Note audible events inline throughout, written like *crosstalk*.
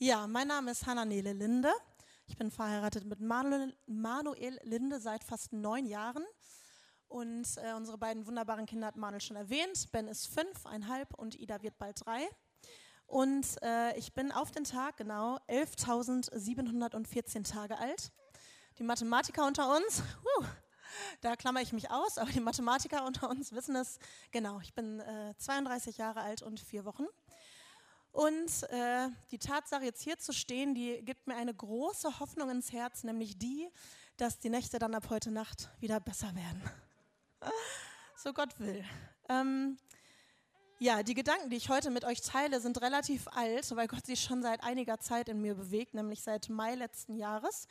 Ja, mein Name ist Hannah-Nele Linde. Ich bin verheiratet mit Manuel, Manuel Linde seit fast neun Jahren. Und äh, unsere beiden wunderbaren Kinder hat Manuel schon erwähnt. Ben ist fünf, einhalb und Ida wird bald drei. Und äh, ich bin auf den Tag genau 11.714 Tage alt. Die Mathematiker unter uns, uh, da klammer ich mich aus, aber die Mathematiker unter uns wissen es genau. Ich bin äh, 32 Jahre alt und vier Wochen. Und äh, die Tatsache, jetzt hier zu stehen, die gibt mir eine große Hoffnung ins Herz, nämlich die, dass die Nächte dann ab heute Nacht wieder besser werden. *laughs* so Gott will. Ähm, ja, die Gedanken, die ich heute mit euch teile, sind relativ alt, weil Gott sie schon seit einiger Zeit in mir bewegt, nämlich seit Mai letzten Jahres.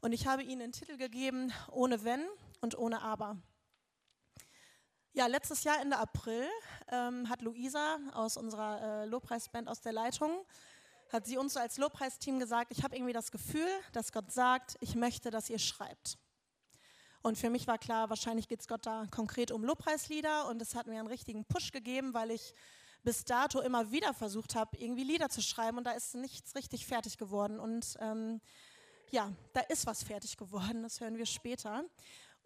Und ich habe ihnen den Titel gegeben, ohne Wenn und ohne Aber. Ja, letztes Jahr Ende April ähm, hat Luisa aus unserer äh, Lobpreisband aus der Leitung, hat sie uns als Lobpreisteam gesagt, ich habe irgendwie das Gefühl, dass Gott sagt, ich möchte, dass ihr schreibt. Und für mich war klar, wahrscheinlich geht es Gott da konkret um Lobpreislieder und es hat mir einen richtigen Push gegeben, weil ich bis dato immer wieder versucht habe, irgendwie Lieder zu schreiben und da ist nichts richtig fertig geworden. Und ähm, ja, da ist was fertig geworden, das hören wir später.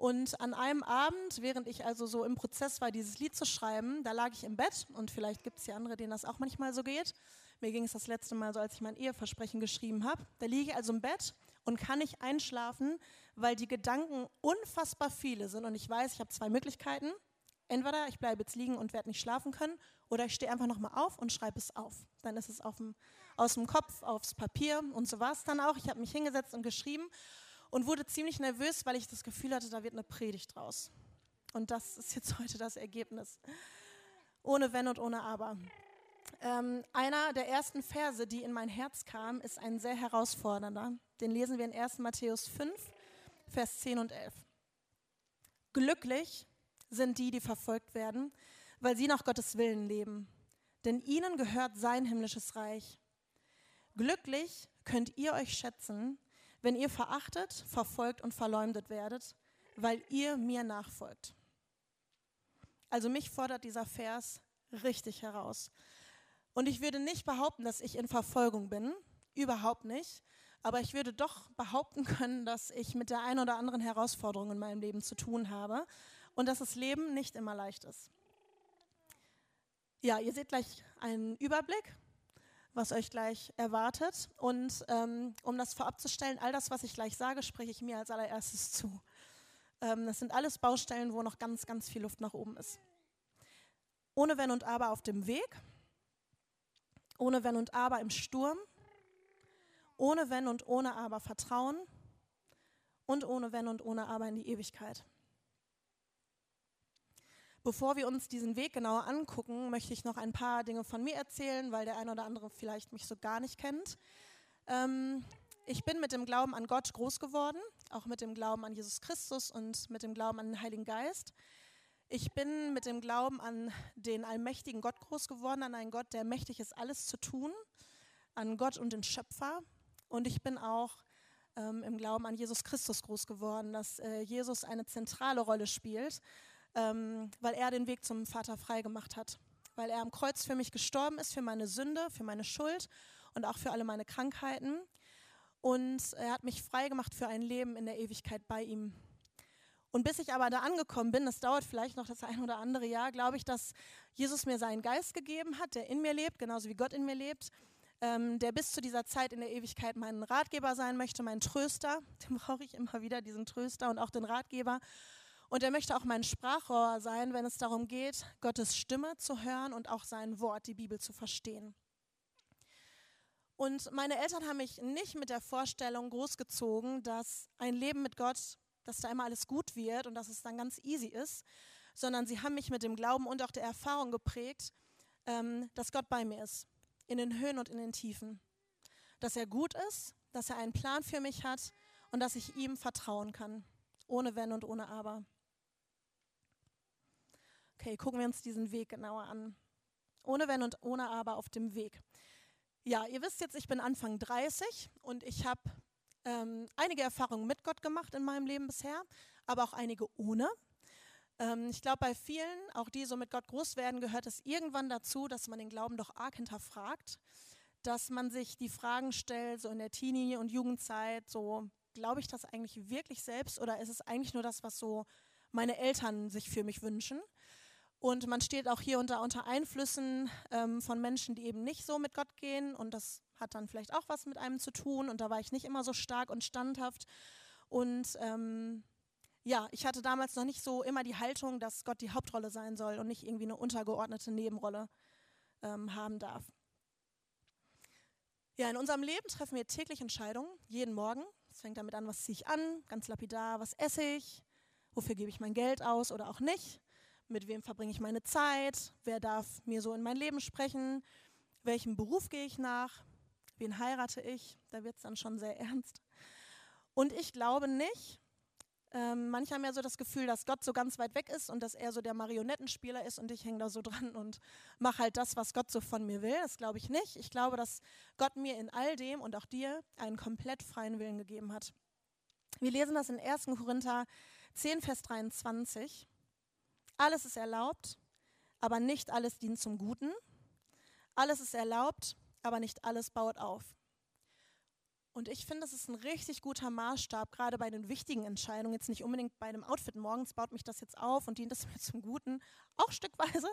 Und an einem Abend, während ich also so im Prozess war, dieses Lied zu schreiben, da lag ich im Bett und vielleicht gibt es ja andere, denen das auch manchmal so geht. Mir ging es das letzte Mal so, als ich mein Eheversprechen geschrieben habe. Da liege ich also im Bett und kann nicht einschlafen, weil die Gedanken unfassbar viele sind. Und ich weiß, ich habe zwei Möglichkeiten. Entweder ich bleibe jetzt liegen und werde nicht schlafen können, oder ich stehe einfach nochmal auf und schreibe es auf. Dann ist es dem, aus dem Kopf aufs Papier und so war es dann auch. Ich habe mich hingesetzt und geschrieben und wurde ziemlich nervös, weil ich das Gefühl hatte, da wird eine Predigt draus. Und das ist jetzt *laughs* heute das Ergebnis. Ohne Wenn und ohne Aber. Ähm, einer der ersten Verse, die in mein Herz kam, ist ein sehr herausfordernder. Den lesen wir in 1. Matthäus 5, Vers 10 und 11. Glücklich sind die, die verfolgt werden, weil sie nach Gottes Willen leben. Denn ihnen gehört sein himmlisches Reich. Glücklich könnt ihr euch schätzen, wenn ihr verachtet, verfolgt und verleumdet werdet, weil ihr mir nachfolgt. Also mich fordert dieser Vers richtig heraus. Und ich würde nicht behaupten, dass ich in Verfolgung bin, überhaupt nicht. Aber ich würde doch behaupten können, dass ich mit der einen oder anderen Herausforderung in meinem Leben zu tun habe und dass das Leben nicht immer leicht ist. Ja, ihr seht gleich einen Überblick was euch gleich erwartet. Und ähm, um das vorab zu stellen, all das, was ich gleich sage, spreche ich mir als allererstes zu. Ähm, das sind alles Baustellen, wo noch ganz, ganz viel Luft nach oben ist. Ohne Wenn und Aber auf dem Weg, ohne Wenn und Aber im Sturm, ohne Wenn und ohne Aber Vertrauen und ohne Wenn und ohne Aber in die Ewigkeit. Bevor wir uns diesen Weg genauer angucken, möchte ich noch ein paar Dinge von mir erzählen, weil der eine oder andere vielleicht mich so gar nicht kennt. Ähm, ich bin mit dem Glauben an Gott groß geworden, auch mit dem Glauben an Jesus Christus und mit dem Glauben an den Heiligen Geist. Ich bin mit dem Glauben an den allmächtigen Gott groß geworden, an einen Gott, der mächtig ist, alles zu tun, an Gott und den Schöpfer. Und ich bin auch ähm, im Glauben an Jesus Christus groß geworden, dass äh, Jesus eine zentrale Rolle spielt ähm, weil er den Weg zum Vater frei gemacht hat. Weil er am Kreuz für mich gestorben ist, für meine Sünde, für meine Schuld und auch für alle meine Krankheiten. Und er hat mich frei gemacht für ein Leben in der Ewigkeit bei ihm. Und bis ich aber da angekommen bin, das dauert vielleicht noch das ein oder andere Jahr, glaube ich, dass Jesus mir seinen Geist gegeben hat, der in mir lebt, genauso wie Gott in mir lebt, ähm, der bis zu dieser Zeit in der Ewigkeit mein Ratgeber sein möchte, mein Tröster. *laughs* Den brauche ich immer wieder, diesen Tröster und auch den Ratgeber. Und er möchte auch mein Sprachrohr sein, wenn es darum geht, Gottes Stimme zu hören und auch sein Wort, die Bibel zu verstehen. Und meine Eltern haben mich nicht mit der Vorstellung großgezogen, dass ein Leben mit Gott, dass da immer alles gut wird und dass es dann ganz easy ist, sondern sie haben mich mit dem Glauben und auch der Erfahrung geprägt, ähm, dass Gott bei mir ist, in den Höhen und in den Tiefen. Dass er gut ist, dass er einen Plan für mich hat und dass ich ihm vertrauen kann, ohne Wenn und ohne Aber. Okay, gucken wir uns diesen Weg genauer an. Ohne Wenn und ohne Aber auf dem Weg. Ja, ihr wisst jetzt, ich bin Anfang 30 und ich habe ähm, einige Erfahrungen mit Gott gemacht in meinem Leben bisher, aber auch einige ohne. Ähm, ich glaube, bei vielen, auch die so mit Gott groß werden, gehört es irgendwann dazu, dass man den Glauben doch arg hinterfragt. dass man sich die Fragen stellt, so in der Teenie- und Jugendzeit, so glaube ich das eigentlich wirklich selbst oder ist es eigentlich nur das, was so meine Eltern sich für mich wünschen? Und man steht auch hier unter, unter Einflüssen ähm, von Menschen, die eben nicht so mit Gott gehen. Und das hat dann vielleicht auch was mit einem zu tun. Und da war ich nicht immer so stark und standhaft. Und ähm, ja, ich hatte damals noch nicht so immer die Haltung, dass Gott die Hauptrolle sein soll und nicht irgendwie eine untergeordnete Nebenrolle ähm, haben darf. Ja, in unserem Leben treffen wir täglich Entscheidungen, jeden Morgen. Es fängt damit an, was ziehe ich an, ganz lapidar, was esse ich, wofür gebe ich mein Geld aus oder auch nicht mit wem verbringe ich meine Zeit, wer darf mir so in mein Leben sprechen, welchem Beruf gehe ich nach, wen heirate ich, da wird es dann schon sehr *laughs* ernst. Und ich glaube nicht, ähm, manche haben ja so das Gefühl, dass Gott so ganz weit weg ist und dass er so der Marionettenspieler ist und ich hänge da so *laughs* dran und mache halt das, was Gott so von mir will. Das glaube ich nicht. Ich glaube, dass Gott mir in all dem und auch dir einen komplett freien Willen gegeben hat. Wir lesen das in 1. Korinther 10, Vers 23. Alles ist erlaubt, aber nicht alles dient zum Guten. Alles ist erlaubt, aber nicht alles baut auf. Und ich finde, das ist ein richtig guter Maßstab, gerade bei den wichtigen Entscheidungen. Jetzt nicht unbedingt bei dem Outfit morgens, baut mich das jetzt auf und dient das *laughs* mir zum Guten, auch stückweise,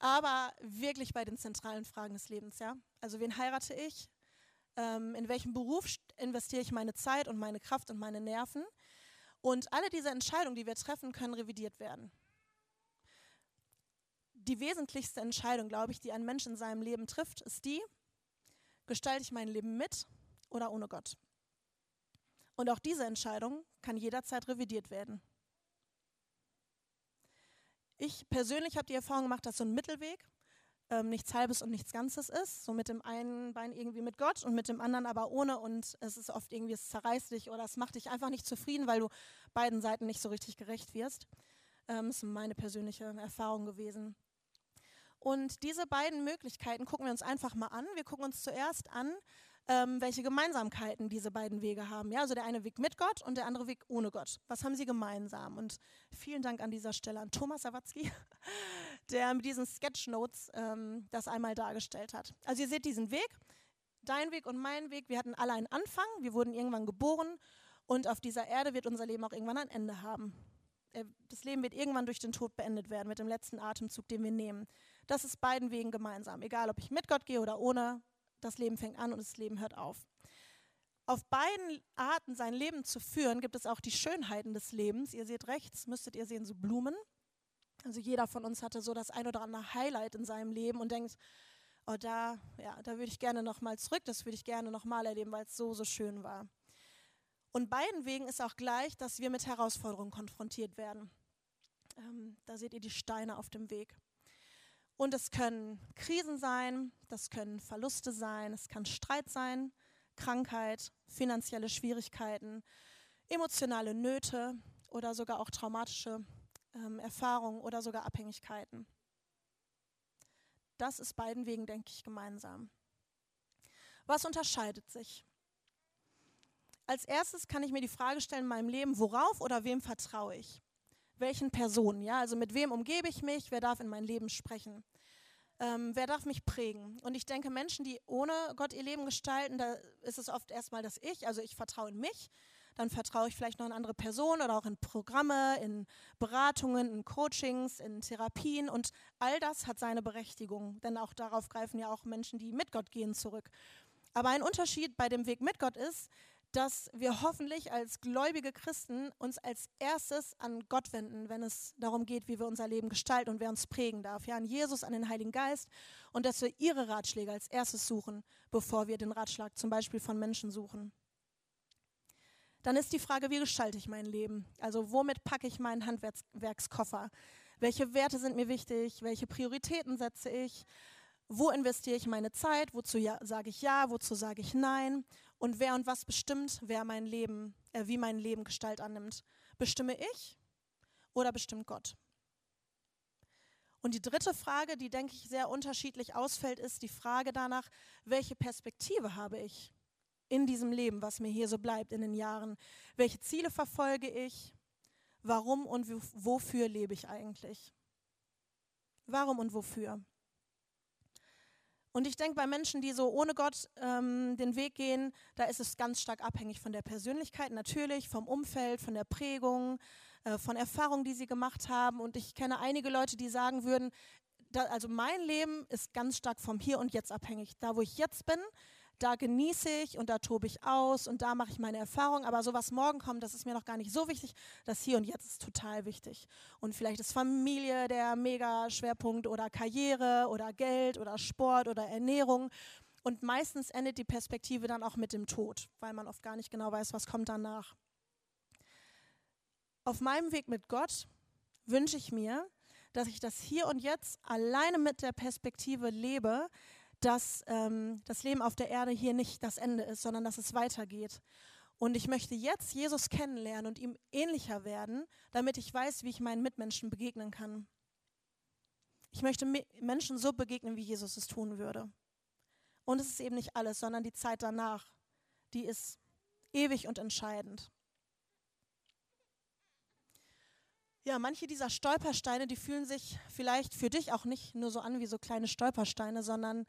aber wirklich bei den zentralen Fragen des Lebens. Ja? Also, wen heirate ich? Ähm, in welchem Beruf investiere ich meine Zeit und meine Kraft und meine Nerven? Und alle diese Entscheidungen, die wir treffen, können revidiert werden die wesentlichste Entscheidung, glaube ich, die ein Mensch in seinem Leben trifft, ist die, gestalte ich mein Leben mit oder ohne Gott? Und auch diese Entscheidung kann jederzeit revidiert werden. Ich persönlich habe die Erfahrung gemacht, dass so ein Mittelweg ähm, nichts Halbes und nichts Ganzes ist. So mit dem einen Bein irgendwie mit Gott und mit dem anderen aber ohne. Und es ist oft irgendwie, es zerreißt dich oder es macht dich einfach nicht zufrieden, weil du beiden Seiten nicht so richtig gerecht wirst. Ähm, das ist meine persönliche Erfahrung gewesen. Und diese beiden Möglichkeiten gucken wir uns einfach mal an. Wir gucken uns zuerst an, ähm, welche Gemeinsamkeiten diese beiden Wege haben. Ja, also der eine Weg mit Gott und der andere Weg ohne Gott. Was haben sie gemeinsam? Und vielen Dank an dieser Stelle an Thomas Sawatzki, *laughs* der mit diesen Sketchnotes ähm, das einmal dargestellt hat. Also ihr seht diesen Weg, dein Weg und mein Weg. Wir hatten alle einen Anfang, wir wurden irgendwann geboren und auf dieser Erde wird unser Leben auch irgendwann ein Ende haben. Äh, das Leben wird irgendwann durch den Tod beendet werden, mit dem letzten Atemzug, den wir nehmen. Das ist beiden Wegen gemeinsam. Egal, ob ich mit Gott gehe oder ohne, das Leben fängt an und das Leben hört auf. Auf beiden Arten sein Leben zu führen, gibt es auch die Schönheiten des Lebens. Ihr seht rechts, müsstet ihr sehen, so Blumen. Also jeder von uns hatte so das ein oder andere Highlight in seinem Leben und denkt, oh da, ja, da würde ich gerne nochmal zurück, das würde ich gerne nochmal erleben, weil es so, so schön war. Und beiden Wegen ist auch gleich, dass wir mit Herausforderungen konfrontiert werden. Ähm, da seht ihr die Steine auf dem Weg. Und es können Krisen sein, das können Verluste sein, es kann Streit sein, Krankheit, finanzielle Schwierigkeiten, emotionale Nöte oder sogar auch traumatische ähm, Erfahrungen oder sogar Abhängigkeiten. Das ist beiden Wegen, denke ich, gemeinsam. Was unterscheidet sich? Als erstes kann ich mir die Frage stellen in meinem Leben, worauf oder wem vertraue ich? Welchen Personen, ja, also mit wem umgebe ich mich, wer darf in mein Leben sprechen, ähm, wer darf mich prägen. Und ich denke, Menschen, die ohne Gott ihr Leben gestalten, da ist es oft erstmal das Ich, also ich vertraue in mich, dann vertraue ich vielleicht noch in andere Personen oder auch in Programme, in Beratungen, in Coachings, in Therapien. Und all das hat seine Berechtigung, denn auch darauf greifen ja auch Menschen, die mit Gott gehen, zurück. Aber ein Unterschied bei dem Weg mit Gott ist, dass wir hoffentlich als gläubige Christen uns als erstes an Gott wenden, wenn es darum geht, wie wir unser Leben gestalten und wer uns prägen darf. Ja, an Jesus, an den Heiligen Geist und dass wir ihre Ratschläge als erstes suchen, bevor wir den Ratschlag zum Beispiel von Menschen suchen. Dann ist die Frage, wie gestalte ich mein Leben? Also womit packe ich meinen Handwerkskoffer? Welche Werte sind mir wichtig? Welche Prioritäten setze ich? Wo investiere ich meine Zeit? Wozu ja, sage ich ja? Wozu sage ich nein? Und wer und was bestimmt, wer mein Leben, äh, wie mein Leben Gestalt annimmt? Bestimme ich oder bestimmt Gott? Und die dritte Frage, die denke ich sehr unterschiedlich ausfällt, ist die Frage danach, welche Perspektive habe ich in diesem Leben, was mir hier so bleibt in den Jahren? Welche Ziele verfolge ich? Warum und wofür lebe ich eigentlich? Warum und wofür? Und ich denke, bei Menschen, die so ohne Gott ähm, den Weg gehen, da ist es ganz stark abhängig von der Persönlichkeit, natürlich, vom Umfeld, von der Prägung, äh, von Erfahrungen, die sie gemacht haben. Und ich kenne einige Leute, die sagen würden, da, also mein Leben ist ganz stark vom Hier und Jetzt abhängig. Da, wo ich jetzt bin, da genieße ich und da tobe ich aus und da mache ich meine Erfahrung. Aber so was morgen kommt, das ist mir noch gar nicht so wichtig. Das Hier und Jetzt ist total wichtig. Und vielleicht ist Familie der Mega-Schwerpunkt oder Karriere oder Geld oder Sport oder Ernährung. Und meistens endet die Perspektive dann auch mit dem Tod, weil man oft gar nicht genau weiß, was kommt danach. Auf meinem Weg mit Gott wünsche ich mir, dass ich das hier und jetzt alleine mit der Perspektive lebe, dass ähm, das Leben auf der Erde hier nicht das Ende ist, sondern dass es weitergeht. Und ich möchte jetzt Jesus kennenlernen und ihm ähnlicher werden, damit ich weiß, wie ich meinen Mitmenschen begegnen kann. Ich möchte Menschen so begegnen, wie Jesus es tun würde. Und es ist eben nicht alles, sondern die Zeit danach, die ist ewig und entscheidend. Ja, manche dieser Stolpersteine, die fühlen sich vielleicht für dich auch nicht nur so an wie so kleine Stolpersteine, sondern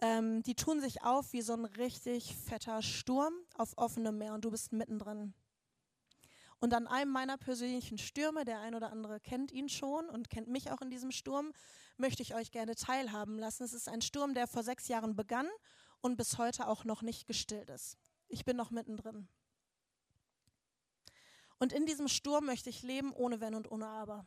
ähm, die tun sich auf wie so ein richtig fetter Sturm auf offenem Meer und du bist mittendrin. Und an einem meiner persönlichen Stürme, der ein oder andere kennt ihn schon und kennt mich auch in diesem Sturm, möchte ich euch gerne teilhaben lassen. Es ist ein Sturm, der vor sechs Jahren begann und bis heute auch noch nicht gestillt ist. Ich bin noch mittendrin. Und in diesem Sturm möchte ich leben ohne Wenn und ohne Aber.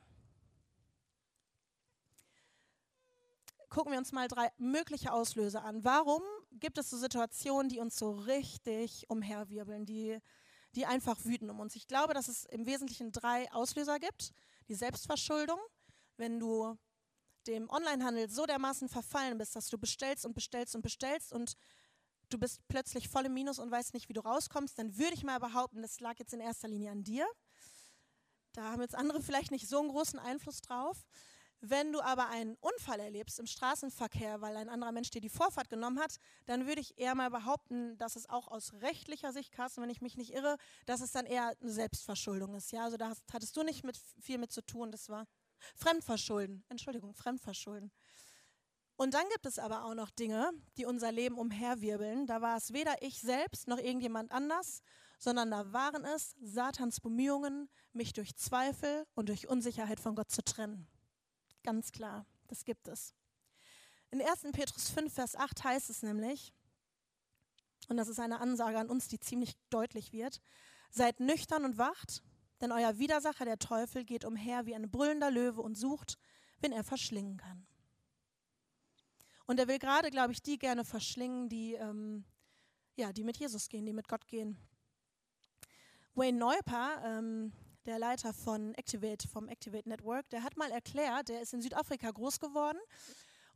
Gucken wir uns mal drei mögliche Auslöser an. Warum gibt es so Situationen, die uns so richtig umherwirbeln, die, die einfach wüten um uns? Ich glaube, dass es im Wesentlichen drei Auslöser gibt. Die Selbstverschuldung, wenn du dem Onlinehandel so dermaßen verfallen bist, dass du bestellst und bestellst und bestellst und du bist plötzlich voll im Minus und weißt nicht, wie du rauskommst, dann würde ich mal behaupten, das lag jetzt in erster Linie an dir. Da haben jetzt andere vielleicht nicht so einen großen Einfluss drauf. Wenn du aber einen Unfall erlebst im Straßenverkehr, weil ein anderer Mensch dir die Vorfahrt genommen hat, dann würde ich eher mal behaupten, dass es auch aus rechtlicher Sicht, Carsten, wenn ich mich nicht irre, dass es dann eher eine Selbstverschuldung ist. Ja, also da hast, hattest du nicht mit, viel mit zu tun. Das war Fremdverschulden. Entschuldigung, Fremdverschulden. Und dann gibt es aber auch noch Dinge, die unser Leben umherwirbeln. Da war es weder ich selbst noch irgendjemand anders, sondern da waren es Satans Bemühungen, mich durch Zweifel und durch Unsicherheit von Gott zu trennen. Ganz klar, das gibt es. In 1. Petrus 5, Vers 8 heißt es nämlich, und das ist eine Ansage an uns, die ziemlich deutlich wird, seid nüchtern und wacht, denn euer Widersacher, der Teufel, geht umher wie ein brüllender Löwe und sucht, wen er verschlingen kann. Und er will gerade, glaube ich, die gerne verschlingen, die, ähm, ja, die mit Jesus gehen, die mit Gott gehen. Wayne Neuper, ähm, der Leiter von Activate, vom Activate Network, der hat mal erklärt, der ist in Südafrika groß geworden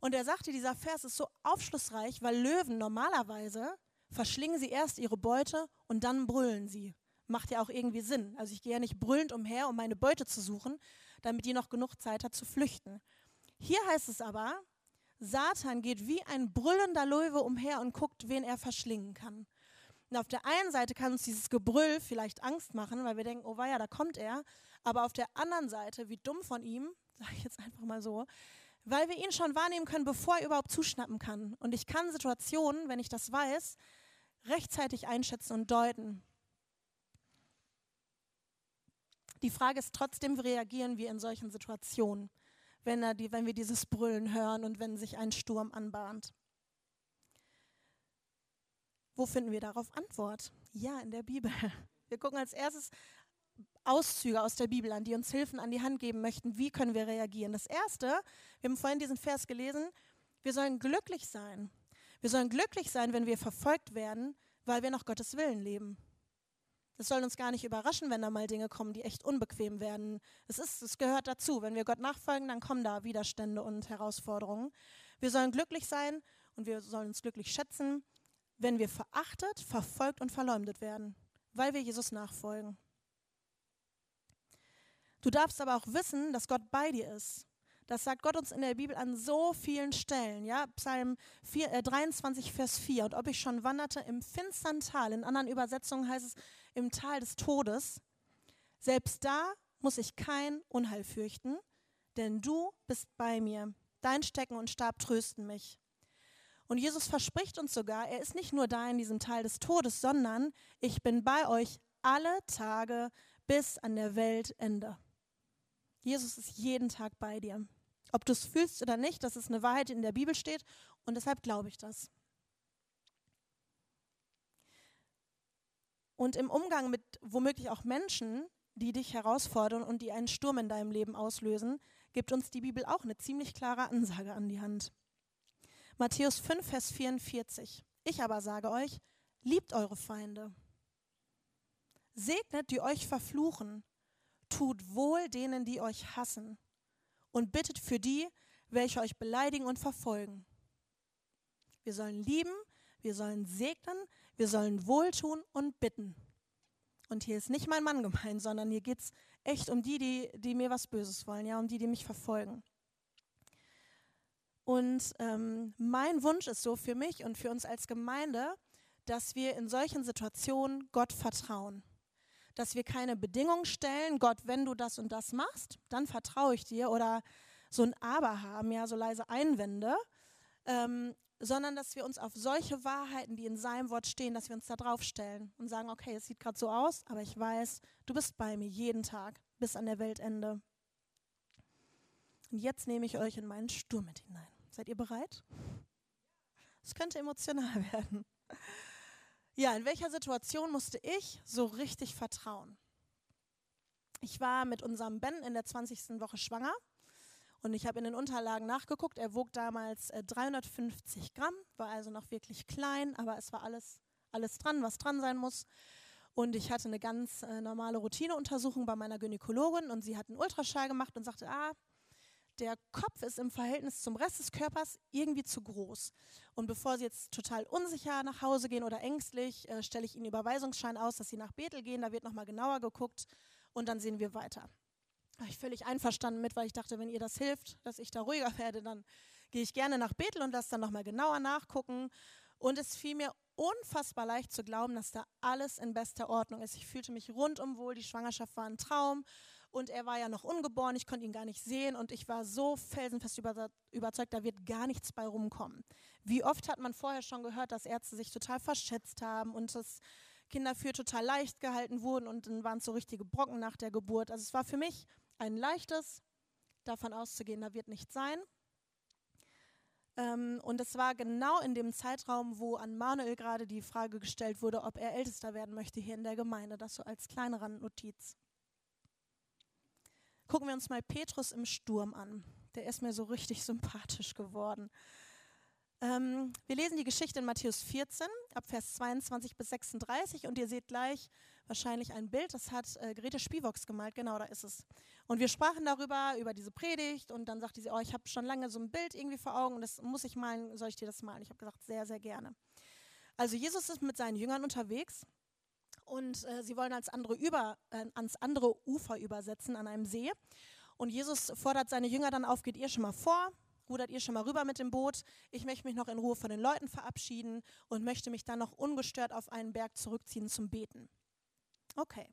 und er sagte, dieser Vers ist so aufschlussreich, weil Löwen normalerweise verschlingen sie erst ihre Beute und dann brüllen sie. Macht ja auch irgendwie Sinn. Also ich gehe ja nicht brüllend umher, um meine Beute zu suchen, damit die noch genug Zeit hat zu flüchten. Hier heißt es aber, Satan geht wie ein brüllender Löwe umher und guckt, wen er verschlingen kann. Und auf der einen Seite kann uns dieses Gebrüll vielleicht Angst machen, weil wir denken, oh weia, da kommt er. Aber auf der anderen Seite, wie dumm von ihm, *laughs* sage ich jetzt einfach mal so, weil wir ihn schon wahrnehmen können, bevor er überhaupt zuschnappen kann. Und ich kann Situationen, wenn ich das weiß, rechtzeitig einschätzen und deuten. Die Frage ist trotzdem, wie reagieren wir in solchen Situationen? wenn, die, wenn wir dieses Brüllen hören und wenn sich ein Sturm anbahnt. Wo finden wir darauf Antwort? Ja, in der Bibel. Wir gucken als erstes Auszüge aus der Bibel an, die uns Hilfen an die Hand geben möchten. Wie können wir reagieren? Das erste, wir haben vorhin diesen Vers gelesen, wir sollen glücklich sein. Wir sollen glücklich sein, wenn wir verfolgt werden, weil wir nach Gottes Willen leben. Es soll uns gar nicht überraschen, wenn da mal Dinge kommen, die echt unbequem werden. Es, ist, es gehört dazu. Wenn wir Gott nachfolgen, dann kommen da Widerstände und Herausforderungen. Wir sollen glücklich sein und wir sollen uns glücklich schätzen, wenn wir verachtet, verfolgt und verleumdet werden, weil wir Jesus nachfolgen. Du darfst aber auch wissen, dass Gott bei dir ist. Das sagt Gott uns in der Bibel an so vielen Stellen. Ja? Psalm 4, äh, 23, Vers 4. Und ob ich schon wanderte im finstern Tal, in anderen Übersetzungen heißt es im Tal des Todes, selbst da muss ich kein Unheil fürchten, denn du bist bei mir. Dein Stecken und Stab trösten mich. Und Jesus verspricht uns sogar, er ist nicht nur da in diesem Teil des Todes, sondern ich bin bei euch alle Tage bis an der Weltende. Jesus ist jeden Tag bei dir. Ob du es fühlst oder nicht, das ist eine Wahrheit, die in der Bibel steht und deshalb glaube ich das. Und im Umgang mit womöglich auch Menschen, die dich herausfordern und die einen Sturm in deinem Leben auslösen, gibt uns die Bibel auch eine ziemlich klare Ansage an die Hand. Matthäus 5, Vers 44. Ich aber sage euch, liebt eure Feinde. Segnet, die euch verfluchen. Tut wohl denen, die euch hassen. Und bittet für die, welche euch beleidigen und verfolgen. Wir sollen lieben, wir sollen segnen, wir sollen wohltun und bitten. Und hier ist nicht mein Mann gemeint, sondern hier geht es echt um die, die, die mir was Böses wollen, ja, um die, die mich verfolgen. Und ähm, mein Wunsch ist so für mich und für uns als Gemeinde, dass wir in solchen Situationen Gott vertrauen. Dass wir keine Bedingungen stellen, Gott, wenn du das und das machst, dann vertraue ich dir. Oder so ein Aber haben, ja, so leise Einwände. Ähm, sondern dass wir uns auf solche Wahrheiten, die in seinem Wort stehen, dass wir uns da drauf stellen und sagen, okay, es sieht gerade so aus, aber ich weiß, du bist bei mir jeden Tag bis an der Weltende. Und jetzt nehme ich euch in meinen Sturm mit hinein. Seid ihr bereit? Es könnte emotional *laughs* werden. Ja, in welcher Situation musste ich so richtig vertrauen? Ich war mit unserem Ben in der 20. Woche schwanger und ich habe in den Unterlagen nachgeguckt. Er wog damals äh, 350 Gramm, war also noch wirklich klein, aber es war alles, alles dran, was dran sein muss. Und ich hatte eine ganz äh, normale Routineuntersuchung bei meiner Gynäkologin und sie hat einen Ultraschall gemacht und sagte, ah, der Kopf ist im Verhältnis zum Rest des Körpers irgendwie zu groß. Und bevor Sie jetzt total unsicher nach Hause gehen oder ängstlich, äh, stelle ich Ihnen Überweisungsschein aus, dass Sie nach Bethel gehen. Da wird nochmal genauer geguckt und dann sehen wir weiter. War ich völlig einverstanden mit, weil ich dachte, wenn ihr das hilft, dass ich da ruhiger *laughs* werde, dann gehe ich gerne nach Bethel und lasse dann nochmal genauer nachgucken. Und es fiel mir unfassbar leicht zu glauben, dass da alles in bester Ordnung ist. Ich fühlte mich rundum wohl, die Schwangerschaft war ein Traum und er war ja noch ungeboren, ich konnte ihn gar nicht sehen und ich war so felsenfest überzeugt, da wird gar nichts bei rumkommen. Wie oft hat man vorher schon gehört, dass Ärzte sich total verschätzt haben und dass Kinder für total leicht gehalten wurden und dann waren es so richtige Brocken nach der Geburt. Also es war für mich ein leichtes, davon auszugehen, da wird nichts sein. Ähm, und es war genau in dem Zeitraum, wo an Manuel gerade die Frage gestellt wurde, ob er Ältester werden möchte hier in der Gemeinde. Das so als kleine Randnotiz. Gucken wir uns mal Petrus im Sturm an. Der ist mir so richtig sympathisch geworden. Ähm, wir lesen die Geschichte in Matthäus 14, ab Vers 22 bis 36 und ihr seht gleich wahrscheinlich ein Bild, das hat äh, Grete Spivox gemalt, genau da ist es. Und wir sprachen darüber, über diese Predigt und dann sagte sie, oh, ich habe schon lange so ein Bild irgendwie vor Augen und das muss ich malen, soll ich dir das malen? Ich habe gesagt, sehr, sehr gerne. Also Jesus ist mit seinen Jüngern unterwegs und äh, sie wollen als andere über, äh, ans andere Ufer übersetzen, an einem See. Und Jesus fordert seine Jünger dann auf, geht ihr schon mal vor, rudert ihr schon mal rüber mit dem Boot. Ich möchte mich noch in Ruhe von den Leuten verabschieden und möchte mich dann noch ungestört auf einen Berg zurückziehen zum Beten. Okay,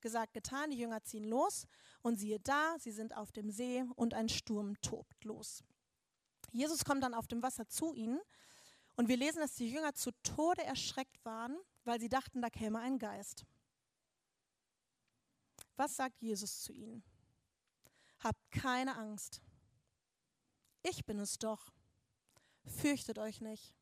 gesagt, getan, die Jünger ziehen los und siehe da, sie sind auf dem See und ein Sturm tobt los. Jesus kommt dann auf dem Wasser zu ihnen und wir lesen, dass die Jünger zu Tode erschreckt waren weil sie dachten, da käme ein Geist. Was sagt Jesus zu ihnen? Habt keine Angst. Ich bin es doch. Fürchtet euch nicht.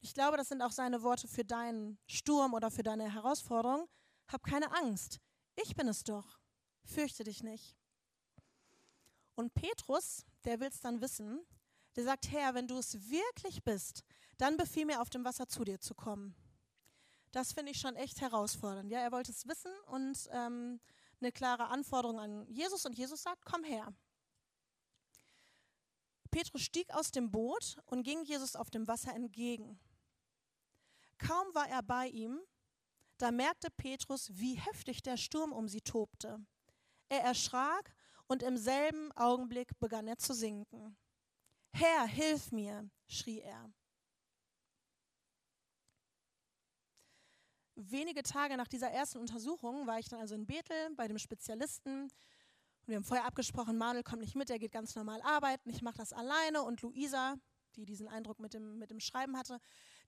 Ich glaube, das sind auch seine Worte für deinen Sturm oder für deine Herausforderung. Hab keine Angst. Ich bin es doch. Fürchte dich nicht. Und Petrus, der will es dann wissen, der sagt, Herr, wenn du es wirklich bist, dann befiehl mir auf dem Wasser zu dir zu kommen. Das finde ich schon echt herausfordernd. Ja, er wollte es wissen und ähm, eine klare Anforderung an Jesus und Jesus sagt, komm her. Petrus stieg aus dem Boot und ging Jesus auf dem Wasser entgegen. Kaum war er bei ihm, da merkte Petrus, wie heftig der Sturm um sie tobte. Er erschrak und im selben Augenblick begann er zu sinken. Herr, hilf mir, schrie er. Wenige Tage nach dieser ersten Untersuchung war ich dann also in Bethel bei dem Spezialisten. Und wir haben vorher abgesprochen, Manuel kommt nicht mit, er geht ganz normal arbeiten, ich mache das alleine und Luisa, die diesen Eindruck mit dem, mit dem Schreiben hatte,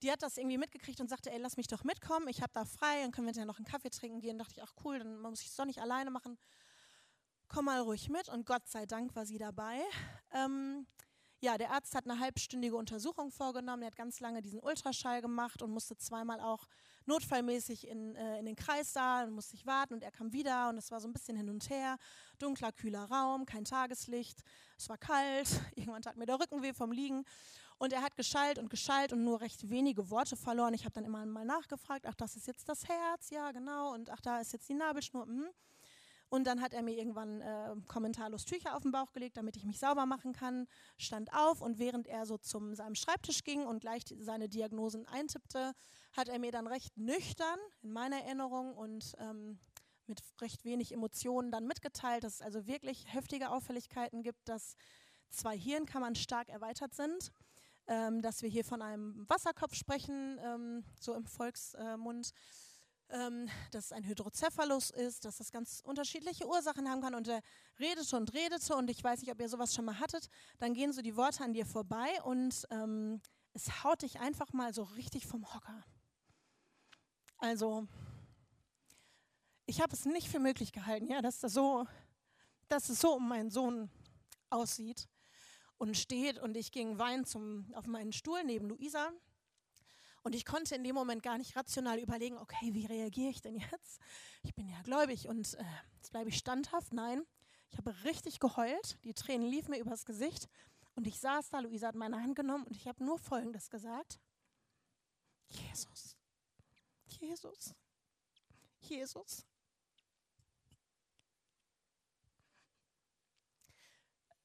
die hat das irgendwie mitgekriegt und sagte, ey, lass mich doch mitkommen, ich habe da frei, dann können wir ja noch einen Kaffee trinken gehen. Da dachte ich, ach cool, dann muss ich es doch nicht alleine machen. Komm mal ruhig mit und Gott sei Dank war sie dabei. Ähm, ja, der Arzt hat eine halbstündige Untersuchung vorgenommen. Er hat ganz lange diesen Ultraschall gemacht und musste zweimal auch notfallmäßig in, äh, in den Kreis da und musste sich warten und er kam wieder und es war so ein bisschen hin und her. Dunkler, kühler Raum, kein Tageslicht, es war kalt, *laughs* irgendwann tat mir der Rücken weh vom Liegen und er hat geschallt und geschallt und nur recht wenige Worte verloren. Ich habe dann immer mal nachgefragt, ach, das ist jetzt das Herz, ja genau und ach, da ist jetzt die Nabelschnur, mh. Und dann hat er mir irgendwann äh, kommentarlos Tücher auf den Bauch gelegt, damit ich mich sauber machen kann, stand auf und während er so zu seinem Schreibtisch ging und gleich seine Diagnosen eintippte, hat er mir dann recht nüchtern in meiner Erinnerung und ähm, mit recht wenig Emotionen dann mitgeteilt, dass es also wirklich heftige Auffälligkeiten gibt, dass zwei Hirnkammern stark erweitert sind, ähm, dass wir hier von einem Wasserkopf sprechen, ähm, so im Volksmund. Äh, ähm, dass es ein Hydrocephalus ist, dass das ganz unterschiedliche Ursachen haben kann. Und er redete und redete und ich weiß nicht, ob ihr sowas schon mal hattet. Dann gehen so die Worte an dir vorbei und ähm, es haut dich einfach mal so richtig vom Hocker. Also, ich habe es nicht für möglich gehalten, ja, dass das so, dass es so um meinen Sohn aussieht und steht und ich ging weinen zum, auf meinen Stuhl neben Luisa und ich konnte in dem Moment gar nicht rational überlegen, okay, wie reagiere ich denn jetzt? Ich bin ja gläubig und äh, jetzt bleibe ich standhaft. Nein, ich habe richtig geheult, die Tränen liefen mir übers Gesicht und ich saß da, Luisa hat meine Hand genommen und ich habe nur Folgendes gesagt. Jesus, Jesus, Jesus.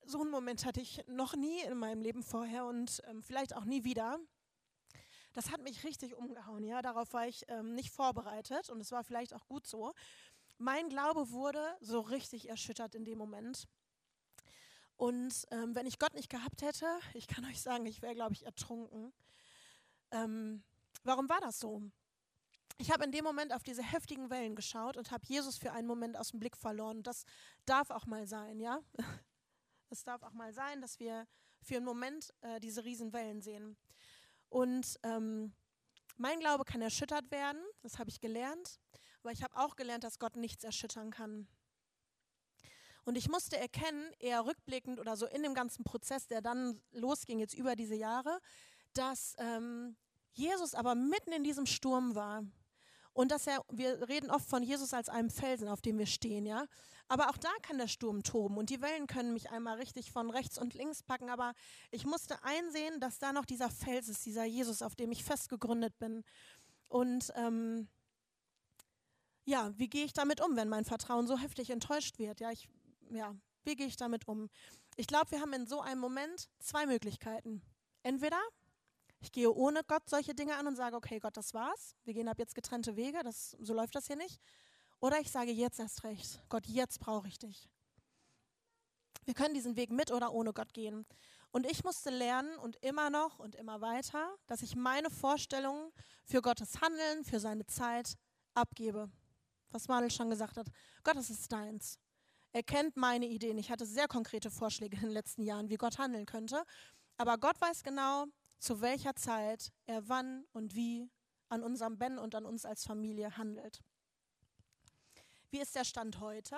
So einen Moment hatte ich noch nie in meinem Leben vorher und ähm, vielleicht auch nie wieder das hat mich richtig umgehauen. Ja, darauf war ich ähm, nicht vorbereitet und es war vielleicht auch gut so. Mein Glaube wurde so richtig erschüttert in dem Moment. Und ähm, wenn ich Gott nicht gehabt hätte, *laughs* ich kann euch sagen, ich wäre, glaube ich, ertrunken. Ähm, warum war das so? Ich habe in dem Moment auf diese heftigen Wellen geschaut und habe Jesus für einen Moment aus dem Blick verloren. Das darf auch mal sein, ja? *laughs* Es darf auch mal sein, dass wir für einen Moment äh, diese Riesenwellen sehen. Und ähm, mein Glaube kann erschüttert werden, das habe ich gelernt, aber ich habe auch gelernt, dass Gott nichts erschüttern kann. Und ich musste erkennen, eher rückblickend oder so in dem ganzen Prozess, der dann losging jetzt über diese Jahre, dass ähm, Jesus aber mitten in diesem Sturm war. Und dass er, wir reden oft von Jesus als einem Felsen, auf dem wir stehen, ja. Aber auch da kann der Sturm toben und die Wellen können mich einmal richtig von rechts und links packen. Aber ich musste einsehen, dass da noch dieser Fels ist, dieser Jesus, auf dem ich fest gegründet bin. Und ähm, ja, wie gehe ich damit um, wenn mein Vertrauen so heftig enttäuscht wird? Ja, ich, ja, wie gehe ich damit um? Ich glaube, wir haben in so einem Moment zwei Möglichkeiten. Entweder ich gehe ohne Gott solche Dinge an und sage, okay, Gott, das war's. Wir gehen ab jetzt getrennte Wege, das, so läuft das hier nicht. Oder ich sage jetzt erst recht, Gott, jetzt brauche ich dich. Wir können diesen Weg mit oder ohne Gott gehen. Und ich musste lernen und immer noch und immer weiter, dass ich meine Vorstellungen für Gottes Handeln, für seine Zeit abgebe. Was Manuel schon gesagt hat. Gott, das ist deins. Er kennt meine Ideen. Ich hatte sehr konkrete Vorschläge in den letzten Jahren, wie Gott handeln könnte. Aber Gott weiß genau, zu welcher Zeit er wann und wie an unserem Ben und an uns als Familie handelt. Wie ist der Stand heute?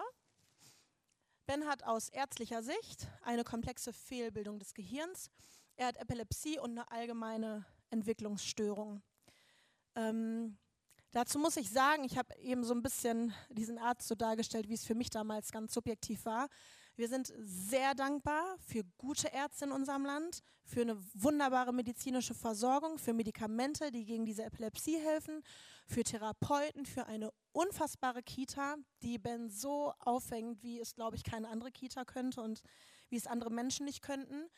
Ben hat aus ärztlicher Sicht eine komplexe Fehlbildung des Gehirns. Er hat Epilepsie und eine allgemeine Entwicklungsstörung. Ähm, dazu muss ich sagen, ich habe eben so ein bisschen diesen Arzt so dargestellt, wie es für mich damals ganz subjektiv war. Wir sind sehr dankbar für gute Ärzte in unserem Land, für eine wunderbare medizinische Versorgung, für Medikamente, die gegen diese Epilepsie helfen, für Therapeuten, für eine unfassbare Kita, die Ben so aufhängt, wie es, glaube ich, keine andere Kita könnte und wie es andere Menschen nicht könnten.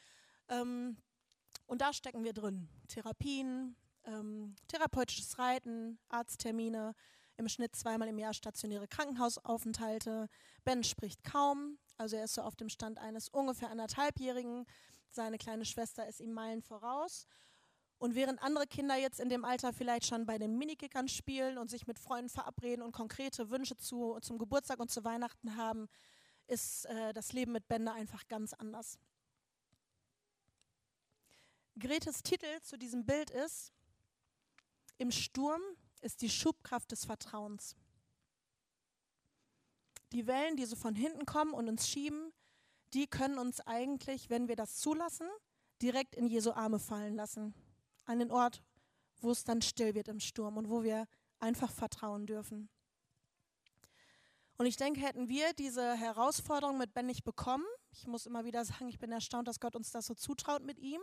Ähm, und da stecken wir drin. Therapien, ähm, therapeutisches Reiten, Arzttermine, im Schnitt zweimal im Jahr stationäre Krankenhausaufenthalte. Ben spricht kaum, also er ist so auf dem Stand eines ungefähr anderthalbjährigen. Seine kleine Schwester ist ihm Meilen voraus. Und während andere Kinder jetzt in dem Alter vielleicht schon bei den Minikickern spielen und sich mit Freunden verabreden und konkrete Wünsche zu, zum Geburtstag und zu Weihnachten haben, ist äh, das Leben mit Bände einfach ganz anders. Gretes Titel zu diesem Bild ist, im Sturm ist die Schubkraft des Vertrauens. Die Wellen, die so von hinten kommen und uns schieben, die können uns eigentlich, wenn wir das zulassen, direkt in Jesu Arme fallen lassen. An den Ort, wo es dann still wird im Sturm und wo wir einfach vertrauen dürfen. Und ich denke, hätten wir diese Herausforderung mit Ben nicht bekommen, ich muss immer wieder sagen, ich bin erstaunt, dass Gott uns das so zutraut mit ihm,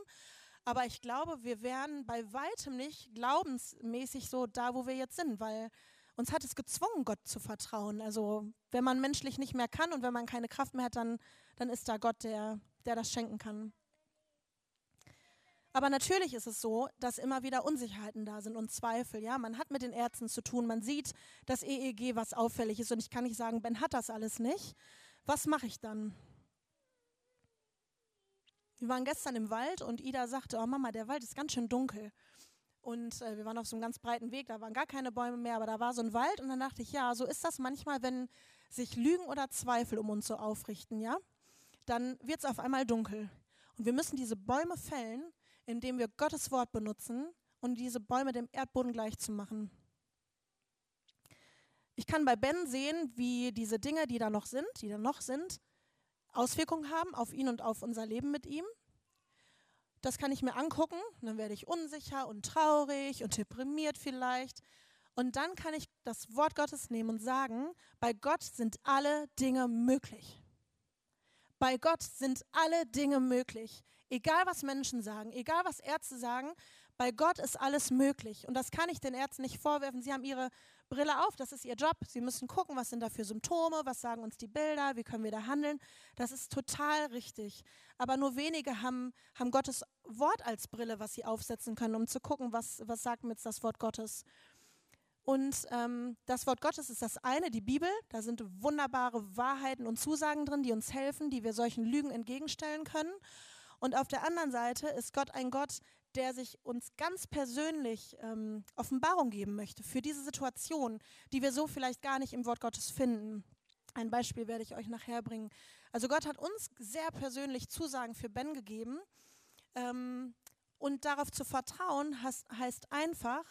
aber ich glaube, wir wären bei weitem nicht glaubensmäßig so da, wo wir jetzt sind, weil uns hat es gezwungen, Gott zu vertrauen. Also wenn man menschlich nicht mehr kann und wenn man keine Kraft mehr hat, dann, dann ist da Gott, der, der das schenken kann. Aber natürlich ist es so, dass immer wieder Unsicherheiten da sind und Zweifel. Ja, man hat mit den Ärzten zu tun, man sieht das EEG, was auffällig ist. Und ich kann nicht sagen, Ben hat das alles nicht. Was mache ich dann? Wir waren gestern im Wald und Ida sagte, oh Mama, der Wald ist ganz schön dunkel. Und äh, wir waren auf so einem ganz breiten Weg, da waren gar keine Bäume mehr, aber da war so ein Wald und dann dachte ich, ja, so ist das manchmal, wenn sich Lügen oder Zweifel um uns so aufrichten, ja? Dann wird es auf einmal dunkel. Und wir müssen diese Bäume fällen, indem wir Gottes Wort benutzen und diese Bäume dem Erdboden gleich zu machen. Ich kann bei Ben sehen, wie diese Dinge, die da noch sind, die da noch sind, Auswirkungen haben auf ihn und auf unser Leben mit ihm. Das kann ich mir angucken, dann werde ich unsicher und traurig und deprimiert vielleicht. Und dann kann ich das Wort Gottes nehmen und sagen, bei Gott sind alle Dinge möglich. Bei Gott sind alle Dinge möglich. Egal was Menschen sagen, egal was Ärzte sagen, bei Gott ist alles möglich. Und das kann ich den Ärzten nicht vorwerfen. Sie haben ihre Brille auf, das ist ihr Job. Sie müssen gucken, was sind da für Symptome, was sagen uns die Bilder, wie können wir da handeln. Das ist total richtig. Aber nur wenige haben, haben Gottes Wort als Brille, was sie aufsetzen können, um zu gucken, was, was sagt mir jetzt das Wort Gottes. Und ähm, das Wort Gottes ist das eine, die Bibel. Da sind wunderbare Wahrheiten und Zusagen drin, die uns helfen, die wir solchen Lügen entgegenstellen können. Und auf der anderen Seite ist Gott ein Gott, der sich uns ganz persönlich ähm, Offenbarung geben möchte für diese Situation, die wir so vielleicht gar nicht im Wort Gottes finden. Ein Beispiel werde ich euch nachher bringen. Also Gott hat uns sehr persönlich Zusagen für Ben gegeben. Ähm, und darauf zu vertrauen heißt, heißt einfach,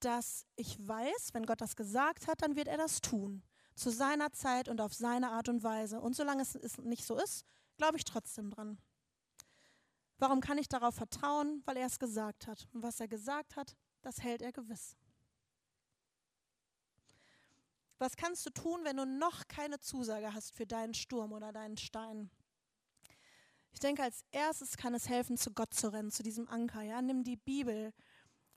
dass ich weiß, wenn Gott das gesagt hat, dann wird er das tun. Zu seiner Zeit und auf seine Art und Weise. Und solange es nicht so ist, glaube ich trotzdem dran. Warum kann ich darauf vertrauen? Weil er es gesagt hat. Und was er gesagt hat, das hält er gewiss. Was kannst du tun, wenn du noch keine Zusage hast für deinen Sturm oder deinen Stein? Ich denke, als erstes kann es helfen, zu Gott zu rennen, zu diesem Anker. Ja? Nimm die Bibel,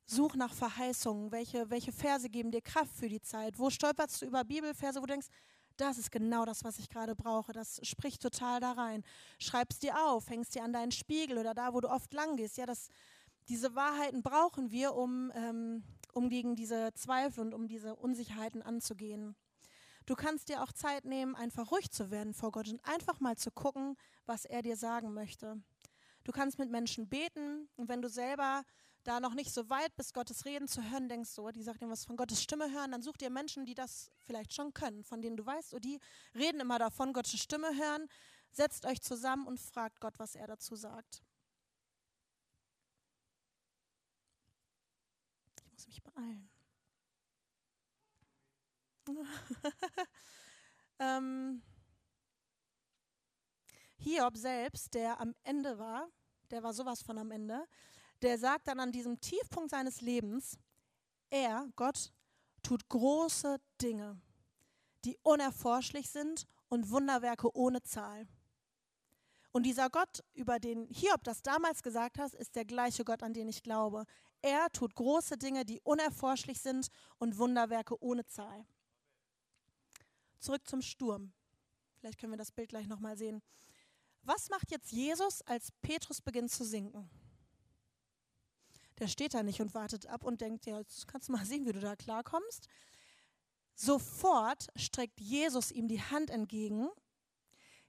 such nach Verheißungen. Welche, welche Verse geben dir Kraft für die Zeit? Wo stolperst du über Bibelverse, wo du denkst, das ist genau das, was ich gerade brauche. Das spricht total da rein. Schreibst dir auf, hängst dir an deinen Spiegel oder da, wo du oft lang gehst. Ja, das, diese Wahrheiten brauchen wir, um, ähm, um gegen diese Zweifel und um diese Unsicherheiten anzugehen. Du kannst dir auch Zeit nehmen, einfach ruhig zu werden vor Gott und einfach mal zu gucken, was er dir sagen möchte. Du kannst mit Menschen beten und wenn du selber da noch nicht so weit bist, Gottes Reden zu hören, denkst du, oh, die sagt dir was von Gottes Stimme hören, dann such dir Menschen, die das vielleicht schon können, von denen du weißt, oh, die reden immer davon, Gottes Stimme hören. Setzt euch zusammen und fragt Gott, was er dazu sagt. Ich muss mich beeilen. *laughs* ähm, Hiob selbst, der am Ende war, der war sowas von am Ende, der sagt dann an diesem Tiefpunkt seines Lebens, er, Gott, tut große Dinge, die unerforschlich sind und Wunderwerke ohne Zahl. Und dieser Gott, über den Hiob das damals gesagt hat, ist der gleiche Gott, an den ich glaube. Er tut große Dinge, die unerforschlich sind und Wunderwerke ohne Zahl. Zurück zum Sturm. Vielleicht können wir das Bild gleich nochmal sehen. Was macht jetzt Jesus, als Petrus beginnt zu sinken? Der steht da nicht und wartet ab und denkt, ja, jetzt kannst du mal sehen, wie du da klarkommst. Sofort streckt Jesus ihm die Hand entgegen,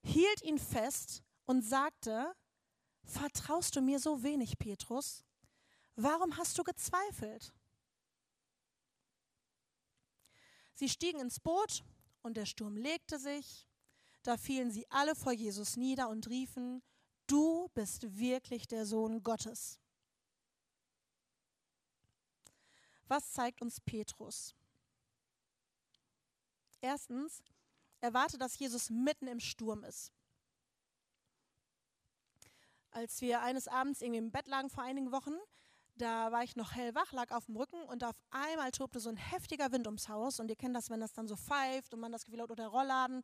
hielt ihn fest und sagte, vertraust du mir so wenig, Petrus? Warum hast du gezweifelt? Sie stiegen ins Boot und der Sturm legte sich. Da fielen sie alle vor Jesus nieder und riefen, du bist wirklich der Sohn Gottes. Was zeigt uns Petrus? Erstens, erwarte, dass Jesus mitten im Sturm ist. Als wir eines Abends irgendwie im Bett lagen vor einigen Wochen, da war ich noch hellwach, lag auf dem Rücken und auf einmal tobte so ein heftiger Wind ums Haus. Und ihr kennt das, wenn das dann so pfeift und man das Gefühl hat, oder der Rollladen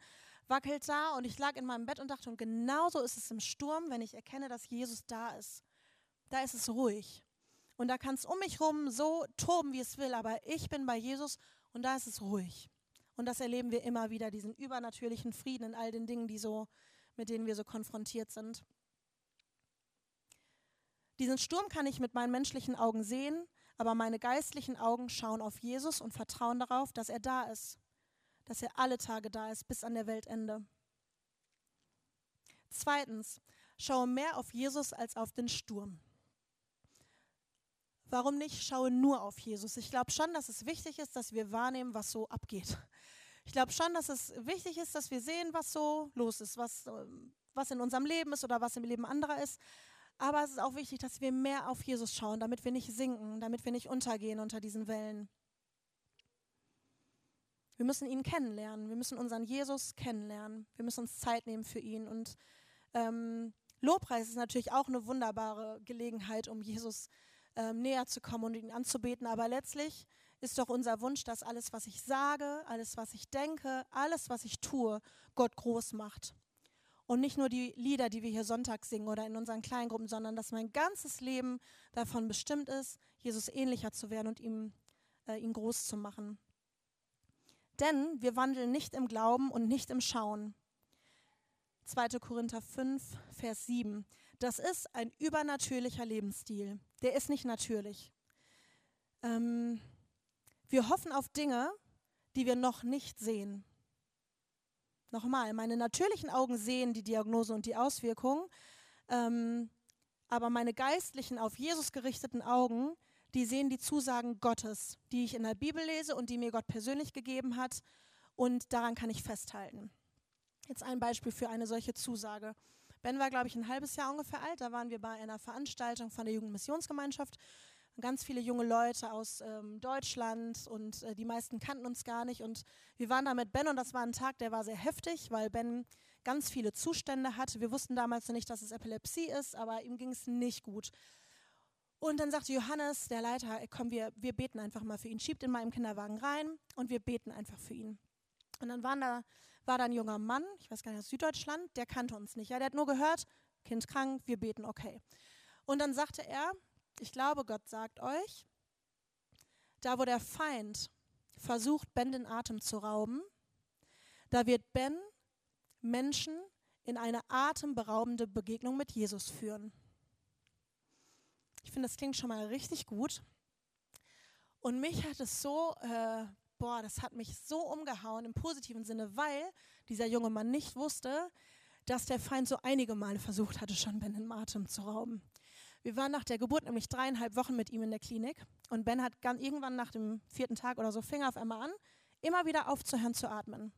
wackelt da. Und ich lag in meinem Bett und dachte, und genauso ist es im Sturm, wenn ich erkenne, dass Jesus da ist. Da ist es ruhig. Und da kann es um mich rum so toben, wie es will, aber ich bin bei Jesus und da ist es ruhig. Und das erleben wir immer wieder, diesen übernatürlichen Frieden in all den Dingen, die so, mit denen wir so konfrontiert sind. Diesen Sturm kann ich mit meinen menschlichen Augen sehen, aber meine geistlichen Augen schauen auf Jesus und vertrauen darauf, dass er da ist, dass er alle Tage da ist, bis an der Weltende. Zweitens, schaue mehr auf Jesus als auf den Sturm. Warum nicht schaue nur auf Jesus? Ich glaube schon, dass es wichtig ist, dass wir wahrnehmen, was so abgeht. Ich glaube schon, dass es wichtig ist, dass wir sehen, was so los ist, was, was in unserem Leben ist oder was im Leben anderer ist. Aber es ist auch wichtig, dass wir mehr auf Jesus schauen, damit wir nicht sinken, damit wir nicht untergehen unter diesen Wellen. Wir müssen ihn kennenlernen. Wir müssen unseren Jesus kennenlernen. Wir müssen uns Zeit nehmen für ihn. Und ähm, Lobpreis ist natürlich auch eine wunderbare Gelegenheit, um Jesus ähm, näher zu kommen und ihn anzubeten. Aber letztlich ist doch unser Wunsch, dass alles, was ich sage, alles, was ich denke, alles, was ich tue, Gott groß macht. Und nicht nur die Lieder, die wir hier Sonntag singen oder in unseren Kleingruppen, sondern dass mein ganzes Leben davon bestimmt ist, Jesus ähnlicher zu werden und ihm, äh, ihn groß zu machen. Denn wir wandeln nicht im Glauben und nicht im Schauen. 2. Korinther 5, Vers 7. Das ist ein übernatürlicher Lebensstil. Der ist nicht natürlich. Ähm, wir hoffen auf Dinge, die wir noch nicht sehen. Nochmal, meine natürlichen Augen sehen die Diagnose und die Auswirkungen, ähm, aber meine geistlichen, auf Jesus gerichteten Augen, die sehen die Zusagen Gottes, die ich in der Bibel lese und die mir Gott persönlich gegeben hat. Und daran kann ich festhalten. Jetzt ein Beispiel für eine solche Zusage. Ben war, glaube ich, ein halbes Jahr ungefähr alt. Da waren wir bei einer Veranstaltung von der Jugendmissionsgemeinschaft ganz viele junge Leute aus ähm, Deutschland und äh, die meisten kannten uns gar nicht. Und wir waren da mit Ben und das war ein Tag, der war sehr heftig, weil Ben ganz viele Zustände hatte. Wir wussten damals noch nicht, dass es Epilepsie ist, aber ihm ging es nicht gut. Und dann sagte Johannes, der Leiter, komm, wir, wir beten einfach mal für ihn. Schiebt in meinem Kinderwagen rein und wir beten einfach für ihn. Und dann waren da, war da ein junger Mann, ich weiß gar nicht, aus Süddeutschland, der kannte uns nicht. Ja, der hat nur gehört, Kind krank, wir beten, okay. Und dann sagte er, ich glaube, Gott sagt euch, da wo der Feind versucht, Ben den Atem zu rauben, da wird Ben Menschen in eine atemberaubende Begegnung mit Jesus führen. Ich finde, das klingt schon mal richtig gut. Und mich hat es so, äh, boah, das hat mich so umgehauen im positiven Sinne, weil dieser junge Mann nicht wusste, dass der Feind so einige Male versucht hatte, schon Ben den Atem zu rauben. Wir waren nach der Geburt nämlich dreieinhalb Wochen mit ihm in der Klinik und Ben hat irgendwann nach dem vierten Tag oder so Finger auf einmal an, immer wieder aufzuhören zu atmen.